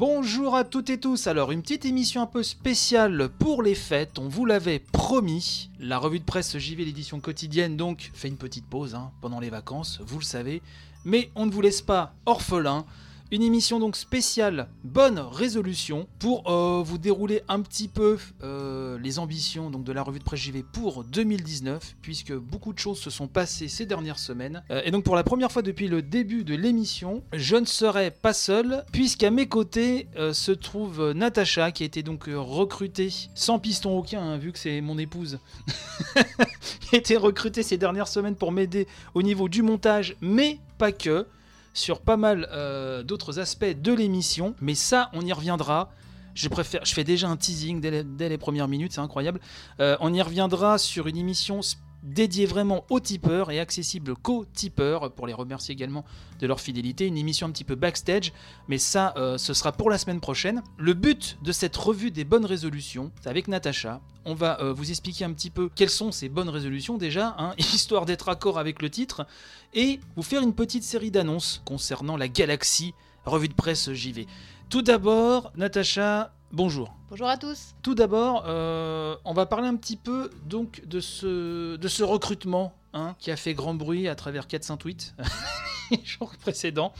Bonjour à toutes et tous. Alors, une petite émission un peu spéciale pour les fêtes. On vous l'avait promis. La revue de presse JV, l'édition quotidienne, donc, fait une petite pause hein, pendant les vacances, vous le savez. Mais on ne vous laisse pas orphelin. Une émission donc spéciale Bonne Résolution pour euh, vous dérouler un petit peu euh, les ambitions donc de la revue de presse JV pour 2019 puisque beaucoup de choses se sont passées ces dernières semaines. Euh, et donc pour la première fois depuis le début de l'émission, je ne serai pas seul puisqu'à mes côtés se trouve Natacha qui a été donc recrutée sans piston aucun hein, vu que c'est mon épouse qui a été recrutée ces dernières semaines pour m'aider au niveau du montage mais pas que sur pas mal euh, d'autres aspects de l'émission, mais ça, on y reviendra. Je préfère, je fais déjà un teasing dès les, premières minutes, c'est incroyable. Euh, on y reviendra sur une émission dédiée vraiment aux tipeurs et accessible qu'aux tipeurs, pour les remercier également de leur fidélité. Une émission un petit peu backstage, mais ça, euh, ce sera pour la semaine prochaine. Le but de cette revue des bonnes résolutions, c'est avec Natacha. On va vous expliquer un petit peu quelles sont ces bonnes résolutions déjà, hein, histoire d'être accord avec le titre et vous faire une petite série d'annonces concernant la galaxie revue de presse JV. Tout d'abord, Natacha, bonjour. Bonjour à tous. Tout d'abord, euh, on va parler un petit peu donc de ce, de ce recrutement hein, qui a fait grand bruit à travers 408 les jours précédents.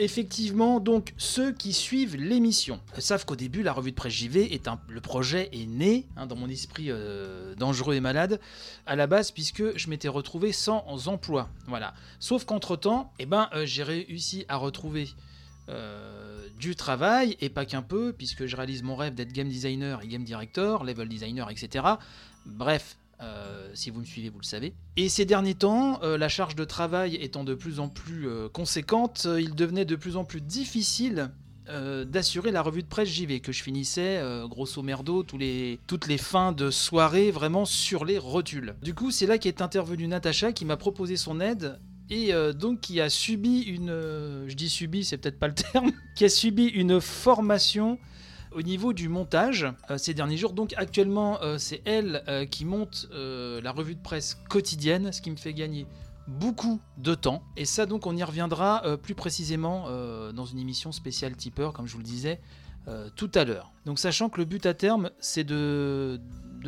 Effectivement, donc ceux qui suivent l'émission savent qu'au début, la revue de presse JV est un, le projet est né hein, dans mon esprit euh, dangereux et malade à la base puisque je m'étais retrouvé sans emploi. Voilà. Sauf qu'entre temps, eh ben, euh, j'ai réussi à retrouver euh, du travail et pas qu'un peu puisque je réalise mon rêve d'être game designer et game director, level designer, etc. Bref, euh, si vous me suivez, vous le savez. Et ces derniers temps, euh, la charge de travail étant de plus en plus conséquente, il devenait de plus en plus difficile d'assurer la revue de presse JV, que je finissais grosso merdo les, toutes les fins de soirée vraiment sur les rotules. Du coup, c'est là qu'est intervenue Natacha qui m'a proposé son aide et donc qui a subi une... je dis subi, c'est peut-être pas le terme, qui a subi une formation au niveau du montage, euh, ces derniers jours, donc actuellement, euh, c'est elle euh, qui monte la revue de presse quotidienne, ce qui me fait gagner beaucoup de temps. Et ça, donc, on y reviendra plus précisément dans une émission spéciale tipeur, comme je vous le disais tout à l'heure. Donc, sachant que le but à terme, c'est de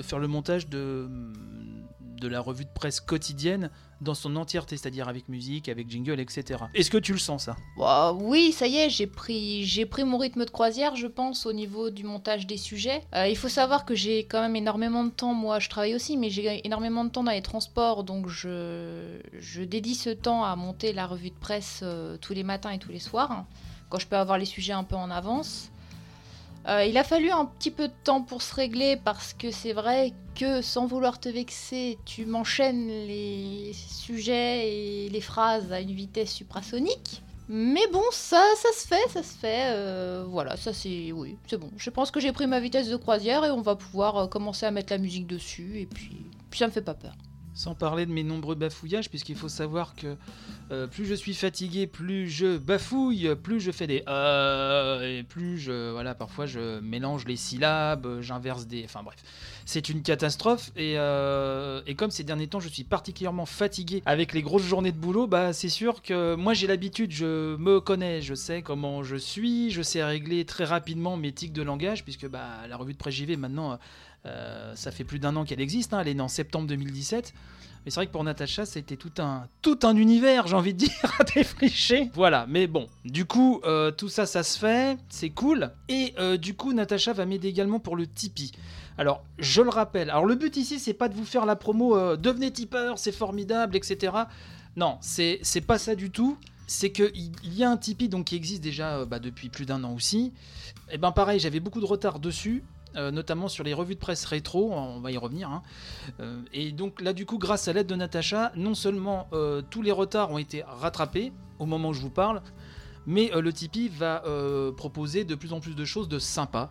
faire le montage de de la revue de presse quotidienne dans son entièreté, c'est-à-dire avec musique, avec jingle, etc. Est-ce que tu le sens ça? Oui, ça y est, j'ai pris, j'ai pris mon rythme de croisière, je pense, au niveau du montage des sujets. Euh, il faut savoir que j'ai quand même énormément de temps, moi je travaille aussi, mais j'ai énormément de temps dans les transports, donc je, dédie ce temps à monter la revue de presse euh, tous les matins et tous les soirs, quand je peux avoir les sujets un peu en avance. Euh, il a fallu un petit peu de temps pour se régler parce que c'est vrai sans vouloir te vexer, tu m'enchaînes les sujets et les phrases à une vitesse suprasonique. Mais bon, ça, ça se fait, ça se fait. Euh, voilà, ça c'est. Oui, c'est bon. Je pense que j'ai pris ma vitesse de croisière et on va pouvoir euh, commencer à mettre la musique dessus et puis, puis ça me fait pas peur. Sans parler de mes nombreux bafouillages, puisqu'il faut savoir que euh, plus je suis fatigué, plus je bafouille, plus je fais des euh, et plus je voilà parfois je mélange les syllabes, j'inverse des, enfin bref, c'est une catastrophe. Et, euh, et, comme ces derniers temps je suis particulièrement fatigué avec les grosses journées de boulot, bah c'est sûr que moi j'ai l'habitude, je me connais, je sais comment je suis, je sais régler très rapidement mes tics de langage puisque bah la revue de JV maintenant ça fait plus d'un an qu'elle existe, hein, elle est née en septembre 2017. Mais c'est vrai que pour Natacha, c'était tout un, tout un univers, j'ai envie de dire, à défricher. Voilà, mais bon, du coup, euh, tout ça, ça se fait, c'est cool. Et euh, du coup, Natacha va m'aider également pour le Tipeee. Alors, je le rappelle, alors le but ici, c'est pas de vous faire la promo, devenez tipeur, c'est formidable, etc. Non, c'est pas ça du tout. C'est qu'il y a un Tipeee donc, qui existe déjà bah, depuis plus d'un an aussi. Et ben pareil, j'avais beaucoup de retard dessus. Euh, notamment sur les revues de presse rétro, on va y revenir. Hein. Euh, et donc là, du coup, grâce à l'aide de Natacha, non seulement euh, tous les retards ont été rattrapés au moment où je vous parle, mais le Tipeee va proposer de plus en plus de choses de sympas.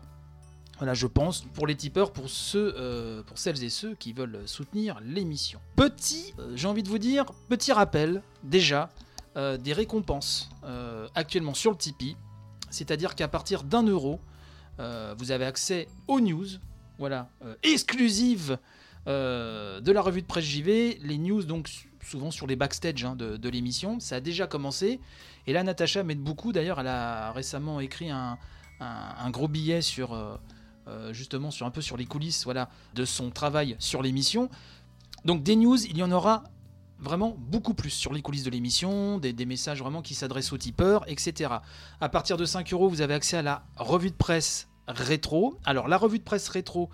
Voilà, je pense, pour les tipeurs, pour pour celles et ceux qui veulent soutenir l'émission. Petit, j'ai envie de vous dire, petit rappel, déjà, des récompenses actuellement sur le Tipeee. C'est-à-dire qu'à partir d'un euro, euh, vous avez accès aux news, voilà, euh, exclusives euh, de la revue de presse JV, les news donc souvent sur les backstage hein, de, l'émission. Ça a déjà commencé. Et là, Natacha m'aide beaucoup. D'ailleurs, elle a récemment écrit un, gros billet sur justement sur un peu sur les coulisses voilà, de son travail sur l'émission. Donc des news, il y en aura vraiment beaucoup plus sur les coulisses de l'émission, des, messages vraiment qui s'adressent aux tipeurs, etc. À partir de 5 euros, vous avez accès à la revue de presse rétro. Alors la revue de presse rétro,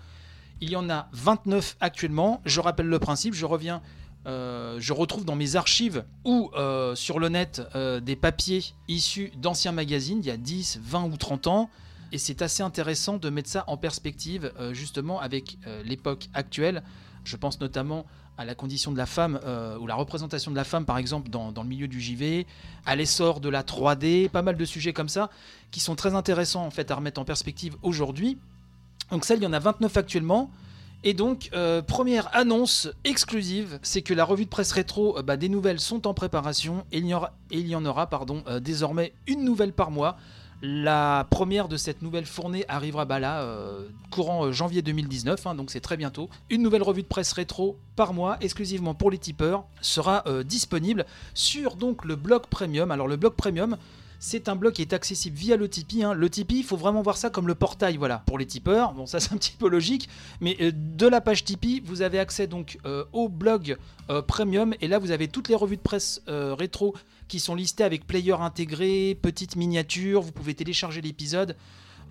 il y en a 29 actuellement. Je rappelle le principe, je reviens, euh, je retrouve dans mes archives ou euh, sur le net euh, des papiers issus d'anciens magazines, il y a 10, 20 ou 30 ans. Et c'est assez intéressant de mettre ça en perspective justement avec l'époque actuelle. Je pense notamment à la condition de la femme euh, ou la représentation de la femme par exemple dans, le milieu du JV, à l'essor de la 3D, pas mal de sujets comme ça qui sont très intéressants en fait à remettre en perspective aujourd'hui. Donc ça, il y en a 29 actuellement. Et donc, euh, première annonce exclusive, c'est que la revue de presse rétro, euh, bah, des nouvelles sont en préparation et il y, il y en aura pardon, désormais une nouvelle par mois. La première de cette nouvelle fournée arrivera bah là, euh, courant euh, janvier 2019, hein, donc c'est très bientôt. Une nouvelle revue de presse rétro par mois, exclusivement pour les tipeurs, sera euh, disponible sur le blog premium. Alors le blog premium, c'est un blog qui est accessible via le Tipeee. Hein. Le Tipeee, il faut vraiment voir ça comme le portail, voilà, pour les tipeurs. Bon, ça c'est un petit peu logique, mais de la page Tipeee, vous avez accès donc au blog premium, et là vous avez toutes les revues de presse rétro qui sont listées avec player intégré, petite miniature. Vous pouvez télécharger l'épisode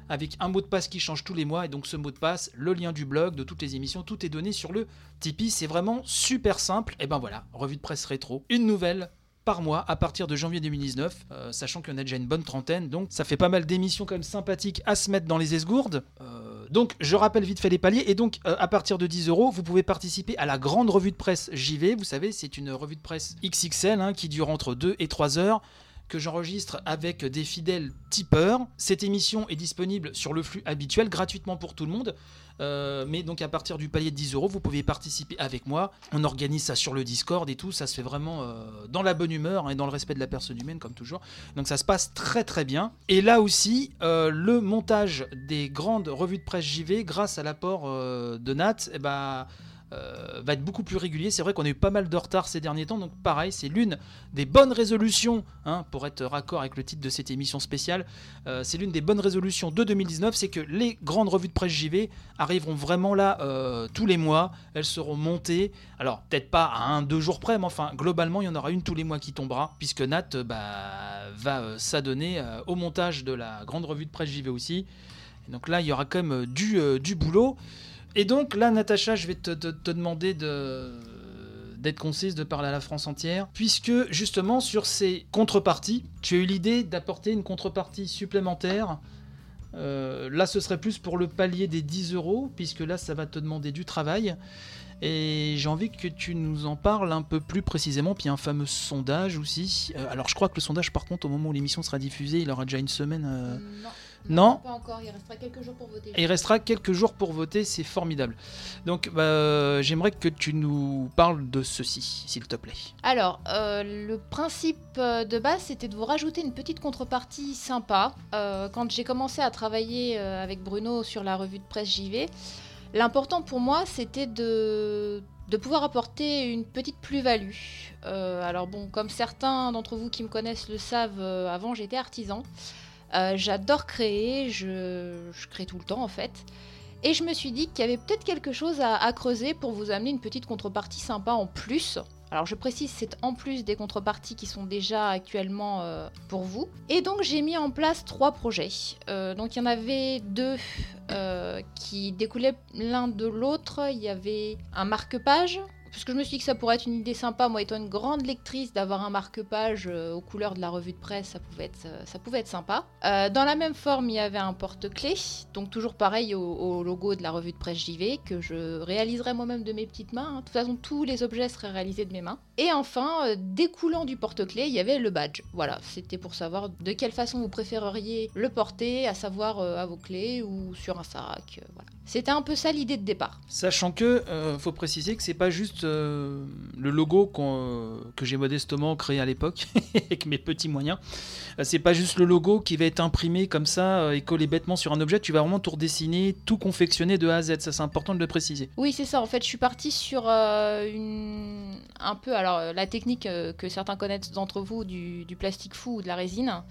avec un mot de passe qui change tous les mois. Et donc ce mot de passe, le lien du blog, de toutes les émissions, tout est donné sur le Tipeee. C'est vraiment super simple. Et ben voilà, revue de presse rétro, une nouvelle par mois à partir de janvier 2019, euh, sachant qu'il y en a déjà une bonne trentaine, donc ça fait pas mal d'émissions quand même sympathiques à se mettre dans les esgourdes. Euh, donc je rappelle vite fait les paliers, et donc euh, à partir de 10 euros, vous pouvez participer à la grande revue de presse JV, vous savez, c'est une revue de presse XXL hein, qui dure entre 2 et 3 heures que j'enregistre avec des fidèles tipeurs. Cette émission est disponible sur le flux habituel, gratuitement pour tout le monde. Euh, mais donc à partir du palier de 10 euros, vous pouvez participer avec moi. On organise ça sur le Discord et tout. Ça se fait vraiment euh, dans la bonne humeur et dans le respect de la personne humaine, comme toujours. Donc ça se passe très très bien. Et là aussi, euh, le montage des grandes revues de presse JV, grâce à l'apport de Nat, eh ben, euh, va être beaucoup plus régulier. C'est vrai qu'on a eu pas mal de retard ces derniers temps, donc pareil, c'est l'une des bonnes résolutions, hein, pour être raccord avec le titre de cette émission spéciale, euh, c'est l'une des bonnes résolutions de 2019, c'est que les grandes revues de presse JV arriveront vraiment là euh, tous les mois, elles seront montées, alors peut-être pas à un, deux jours près, mais enfin globalement il y en aura une tous les mois qui tombera, puisque Nat bah, va s'adonner au montage de la grande revue de presse JV aussi. donc là il y aura quand même du, du boulot. Et donc là, Natacha, je vais te, demander de d'être concise, de parler à la France entière, puisque justement sur ces contreparties, tu as eu l'idée d'apporter une contrepartie supplémentaire. Euh, là, ce serait plus pour le palier des 10 euros, puisque là, ça va te demander du travail. Et j'ai envie que tu nous en parles un peu plus précisément. Puis un fameux sondage aussi. Euh, alors je crois que le sondage, par contre, au moment où l'émission sera diffusée, il aura déjà une semaine. Euh, non. Non. Pas encore, il restera quelques jours pour voter. Il restera quelques jours pour voter, c'est formidable. Donc bah, j'aimerais que tu nous parles de ceci, s'il te plaît. Alors, euh, le principe euh, de base, c'était de vous rajouter une petite contrepartie sympa. Euh, quand j'ai commencé à travailler avec Bruno sur la revue de presse JV, l'important pour moi, c'était de de pouvoir apporter une petite plus-value. alors bon, comme certains d'entre vous qui me connaissent le savent, avant j'étais artisan. Euh, j'adore créer, je, crée tout le temps en fait. Et je me suis dit qu'il y avait peut-être quelque chose à, creuser pour vous amener une petite contrepartie sympa en plus. Alors je précise, c'est en plus des contreparties qui sont déjà actuellement euh, pour vous. Et donc j'ai mis en place trois projets. Euh, donc il y en avait deux qui découlaient l'un de l'autre. Il y avait un marque-page parce que je me suis dit que ça pourrait être une idée sympa, moi étant une grande lectrice, d'avoir un marque-page euh, aux couleurs de la revue de presse, ça pouvait être, euh, ça pouvait être sympa. Euh, dans la même forme, il y avait un porte-clés, donc toujours pareil au, logo de la revue de presse JV, que je réaliserai moi-même de mes petites mains. Hein. De toute façon, tous les objets seraient réalisés de mes mains. Et enfin, découlant du porte-clés, il y avait le badge. Voilà, c'était pour savoir de quelle façon vous préféreriez le porter, à savoir à vos clés ou sur un sac. C'était un peu ça l'idée de départ. Sachant que, euh, faut préciser que c'est pas juste euh, le logo euh, que j'ai modestement créé à l'époque avec mes petits moyens. c'est pas juste le logo qui va être imprimé comme ça et collé bêtement sur un objet. Tu vas vraiment tout redessiner, tout confectionner de A à Z. Ça, c'est important de le préciser. Oui, c'est ça. En fait, je suis partie sur une... un peu alors la technique que certains connaissent d'entre vous du, du plastique fou ou de la résine.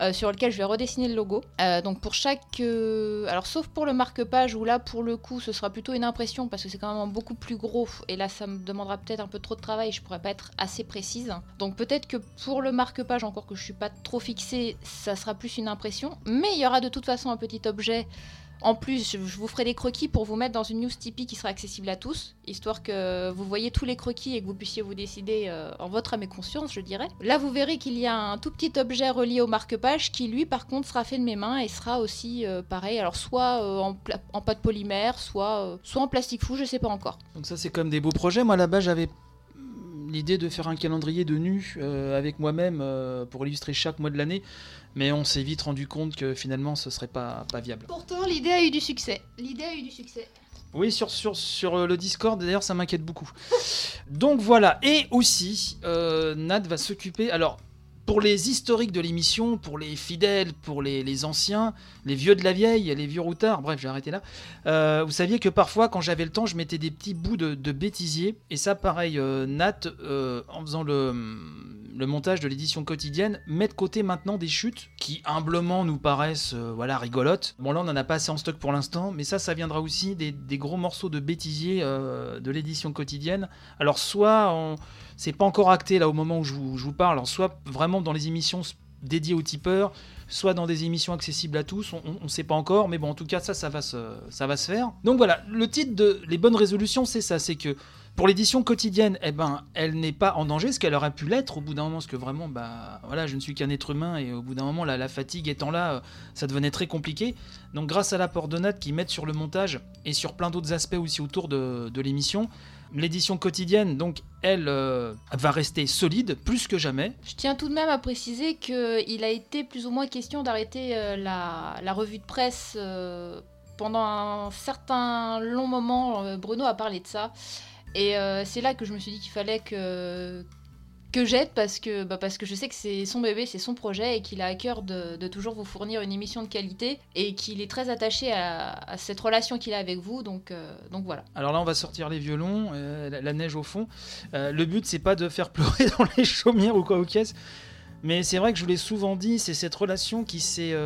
Euh, sur lequel je vais redessiner le logo. Euh, donc pour chaque... euh, alors sauf pour le marque-page, où là pour le coup ce sera plutôt une impression parce que c'est quand même beaucoup plus gros et là ça me demandera peut-être un peu trop de travail, je pourrais pas être assez précise. Donc peut-être que pour le marque-page, encore que je suis pas trop fixée, ça sera plus une impression. Mais il y aura de toute façon un petit objet en plus, je vous ferai des croquis pour vous mettre dans une news Tipeee qui sera accessible à tous, histoire que vous voyez tous les croquis et que vous puissiez vous décider euh, en votre âme et conscience, je dirais. Là, vous verrez qu'il y a un tout petit objet relié au marque-page qui, lui, par contre, sera fait de mes mains et sera aussi euh, pareil. Alors, soit euh, en, en pâte polymère, soit, soit en plastique fou, je sais pas encore. Donc ça c'est comme des beaux projets. Moi là-bas j'avais l'idée de faire un calendrier de nus euh, avec moi-même euh, pour illustrer chaque mois de l'année, mais on s'est vite rendu compte que finalement ce serait pas, pas viable. Pourtant, l'idée a eu du succès. L'idée a eu du succès. Oui, sur, sur, sur euh, le Discord, d'ailleurs, ça m'inquiète beaucoup. Donc voilà, et aussi, euh, Nat va s'occuper. Alors, pour les historiques de l'émission, pour les fidèles, pour les, les anciens, les vieux de la vieille, les vieux routards, bref, j'ai arrêté là. euh, vous saviez que parfois, quand j'avais le temps, je mettais des petits bouts de, de bêtisier. Et ça, pareil, euh, Nat, euh, en faisant le, le montage de l'édition quotidienne, met de côté maintenant des chutes qui humblement nous paraissent voilà, rigolotes. Bon, là, on n'en a pas assez en stock pour l'instant, mais ça, ça viendra aussi des, des gros morceaux de bêtisier de l'édition quotidienne. Alors, soit on- c'est pas encore acté là au moment où je vous, parle, alors soit vraiment dans les émissions dédiées aux tipeurs, soit dans des émissions accessibles à tous, on, on sait pas encore, mais bon, en tout cas, ça, ça va se, faire. Donc voilà, le titre de Les bonnes résolutions, c'est ça, c'est que pour l'édition quotidienne, eh ben, elle n'est pas en danger, ce qu'elle aurait pu l'être au bout d'un moment, parce que vraiment, bah, voilà, je ne suis qu'un être humain, et au bout d'un moment, la, fatigue étant là, euh, ça devenait très compliqué. Donc grâce à l'apport de Nat qui mettent sur le montage, et sur plein d'autres aspects aussi autour de l'émission, l'édition quotidienne, donc, elle euh, va rester solide, plus que jamais. Je tiens tout de même à préciser qu'il a été plus ou moins question d'arrêter euh, la, revue de presse euh, pendant un certain long moment. Bruno a parlé de ça. Et c'est là que je me suis dit qu'il fallait que, que j'aide parce que, bah, parce que je sais que c'est son bébé, c'est son projet et qu'il a à cœur de, toujours vous fournir une émission de qualité et qu'il est très attaché à, cette relation qu'il a avec vous. Donc, euh, donc voilà. Alors là, on va sortir les violons, euh, la, neige au fond. Euh, le but, c'est pas de faire pleurer dans les chaumières ou quoi aux caisses. Mais c'est vrai que je vous l'ai souvent dit, c'est cette relation qui s'est.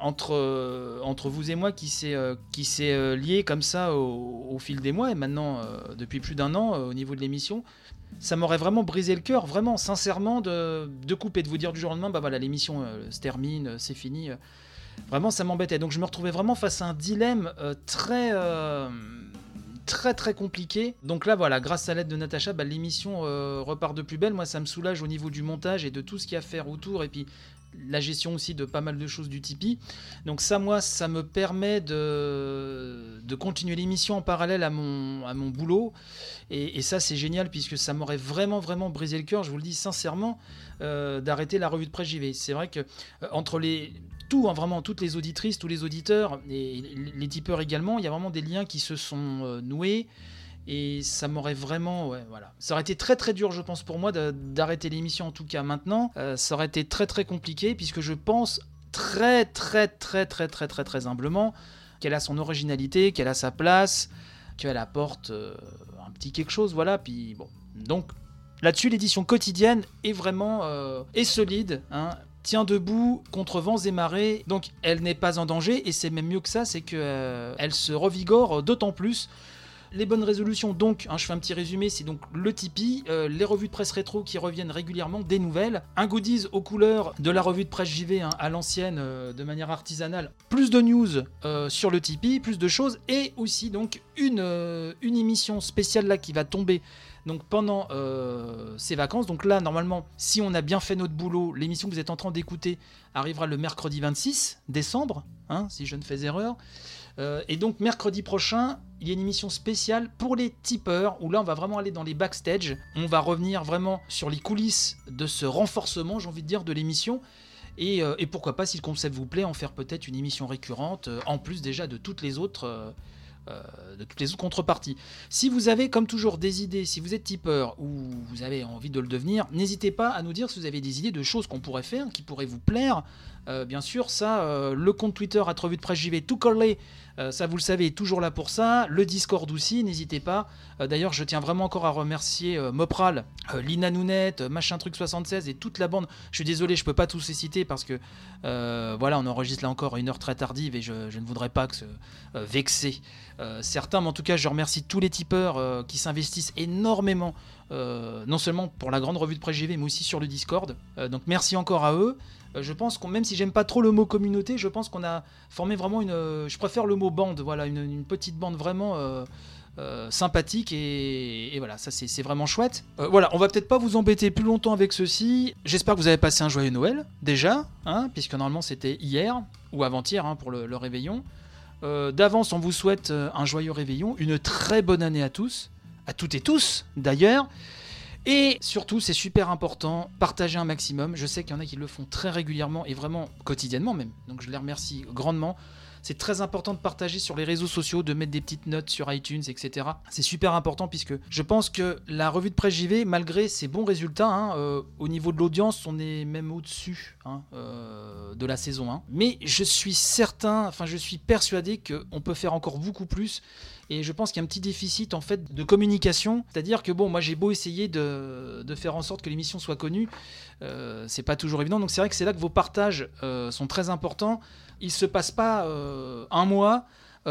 entre, entre vous et moi qui s'est qui s'est liée comme ça au, fil des mois et maintenant depuis plus d'un an au niveau de l'émission ça m'aurait vraiment brisé le cœur vraiment sincèrement de, de couper de vous dire du jour au lendemain bah voilà l'émission euh, se termine euh, c'est fini euh. vraiment ça m'embêtait donc je me retrouvais vraiment face à un dilemme très très très compliqué. Donc là voilà, grâce à l'aide de Natacha, bah, l'émission repart de plus belle. Moi ça me soulage au niveau du montage et de tout ce qu'il y a à faire autour et puis la gestion aussi de pas mal de choses du Tipeee. Donc ça moi ça me permet de, de continuer l'émission en parallèle à mon, à mon boulot et, ça c'est génial puisque ça m'aurait vraiment vraiment brisé le cœur, je vous le dis sincèrement, euh, d'arrêter la revue de presse JV. C'est vrai que euh, entre les tout, hein, vraiment toutes les auditrices, tous les auditeurs et les tipeurs également, il y a vraiment des liens qui se sont euh, noués. Et ça m'aurait vraiment, voilà. Ça aurait été très très dur, je pense, pour moi d'arrêter l'émission en tout cas maintenant. Euh, ça aurait été très très compliqué puisque je pense très très très très très très très humblement qu'elle a son originalité, qu'elle a sa place, qu'elle apporte euh, un petit quelque chose, voilà. Puis bon, donc là-dessus, l'édition quotidienne est vraiment euh, est solide. Hein, tient debout contre vents et marées, donc elle n'est pas en danger, et c'est même mieux que ça, c'est qu'elle elle se revigore d'autant plus. Les bonnes résolutions, donc, hein, je fais un petit résumé, c'est donc le Tipeee, euh, les revues de presse rétro qui reviennent régulièrement, des nouvelles, un goodies aux couleurs de la revue de presse JV hein, à l'ancienne, euh, de manière artisanale, plus de news euh, sur le Tipeee, plus de choses, et aussi donc une, une émission spéciale là qui va tomber donc pendant euh, ces vacances. Donc là, normalement, si on a bien fait notre boulot, l'émission que vous êtes en train d'écouter arrivera le mercredi 26 décembre, hein, si je ne fais erreur. Euh, et donc mercredi prochain, il y a une émission spéciale pour les tipeurs, où là on va vraiment aller dans les backstage. On va revenir vraiment sur les coulisses de ce renforcement, j'ai envie de dire, de l'émission. Et, euh, et pourquoi pas, si le concept vous plaît, en faire peut-être une émission récurrente, en plus déjà de toutes les autres. Euh, de toutes les autres contreparties. Si vous avez, comme toujours, des idées, si vous êtes tipeur ou vous avez envie de le devenir, n'hésitez pas à nous dire si vous avez des idées de choses qu'on pourrait faire, qui pourraient vous plaire. Euh, bien sûr, ça, euh, le compte Twitter à Revue de Presse JV tout collé Euh, ça, vous le savez, est toujours là pour ça. Le Discord aussi, n'hésitez pas. D'ailleurs, je tiens vraiment encore à remercier Mopral, Lina Nounette, Machin Truc 76 et toute la bande. Je suis désolé, je peux pas tous les citer parce que voilà, on enregistre là encore une heure très tardive et je, ne voudrais pas que ce, vexer certains. Mais en tout cas, je remercie tous les tipeurs qui s'investissent énormément. non seulement pour la grande revue de presse JV, mais aussi sur le Discord. donc merci encore à eux. Euh, je pense qu'on, même si j'aime pas trop le mot communauté, je pense qu'on a formé vraiment une. Euh, je préfère le mot bande, voilà, une, petite bande vraiment. Euh, sympathique et, voilà ça c'est vraiment chouette voilà on va peut-être pas vous embêter plus longtemps avec ceci j'espère que vous avez passé un joyeux Noël déjà hein, puisque normalement c'était hier ou avant-hier hein, pour le, réveillon d'avance on vous souhaite un joyeux réveillon une très bonne année à tous à toutes et tous d'ailleurs et surtout, c'est super important, partager un maximum. Je sais qu'il y en a qui le font très régulièrement et vraiment quotidiennement même. Donc je les remercie grandement. C'est très important de partager sur les réseaux sociaux, de mettre des petites notes sur iTunes, etc. C'est super important puisque je pense que la revue de presse JV, malgré ses bons résultats, hein, euh, au niveau de l'audience, on est même au-dessus hein, euh, de la saison 1. Mais je suis certain, enfin je suis persuadé qu'on peut faire encore beaucoup plus et je pense qu'il y a un petit déficit en fait de communication. C'est-à-dire que bon, moi j'ai beau essayer de, faire en sorte que l'émission soit connue, euh, c'est pas toujours évident. Donc c'est vrai que c'est là que vos partages euh, sont très importants. Il se passe pas euh, un mois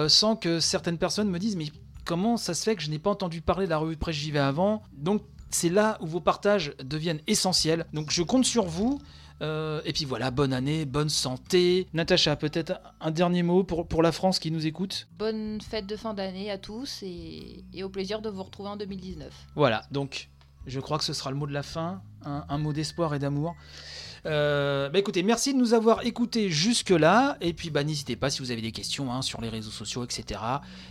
sans que certaines personnes me disent mais comment ça se fait que je n'ai pas entendu parler de la revue de presse JV avant? Donc c'est là où vos partages deviennent essentiels. Donc je compte sur vous. Euh, et puis voilà, bonne année, bonne santé. Natacha, peut-être un dernier mot pour, pour la France qui nous écoute? Bonne fête de fin d'année à tous et, au plaisir de vous retrouver en 2019. Voilà, donc je crois que ce sera le mot de la fin, un, mot d'espoir et d'amour. Euh, bah écoutez, merci de nous avoir écoutés jusque-là. Et puis bah, n'hésitez pas si vous avez des questions hein, sur les réseaux sociaux, etc.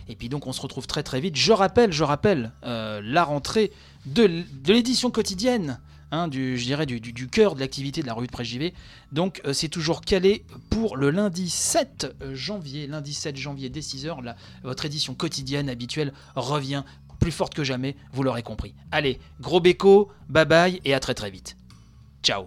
Et puis donc on se retrouve très très vite. Je rappelle, je rappelle euh, la rentrée de, de l'édition quotidienne Hein, du, je dirais du, du, cœur de l'activité de la revue de presse JV. Donc euh, c'est toujours calé pour le lundi 7 janvier, lundi 7 janvier dès 6h, votre édition quotidienne habituelle revient plus forte que jamais, vous l'aurez compris. Allez, gros béco, bye bye et à très très vite. Ciao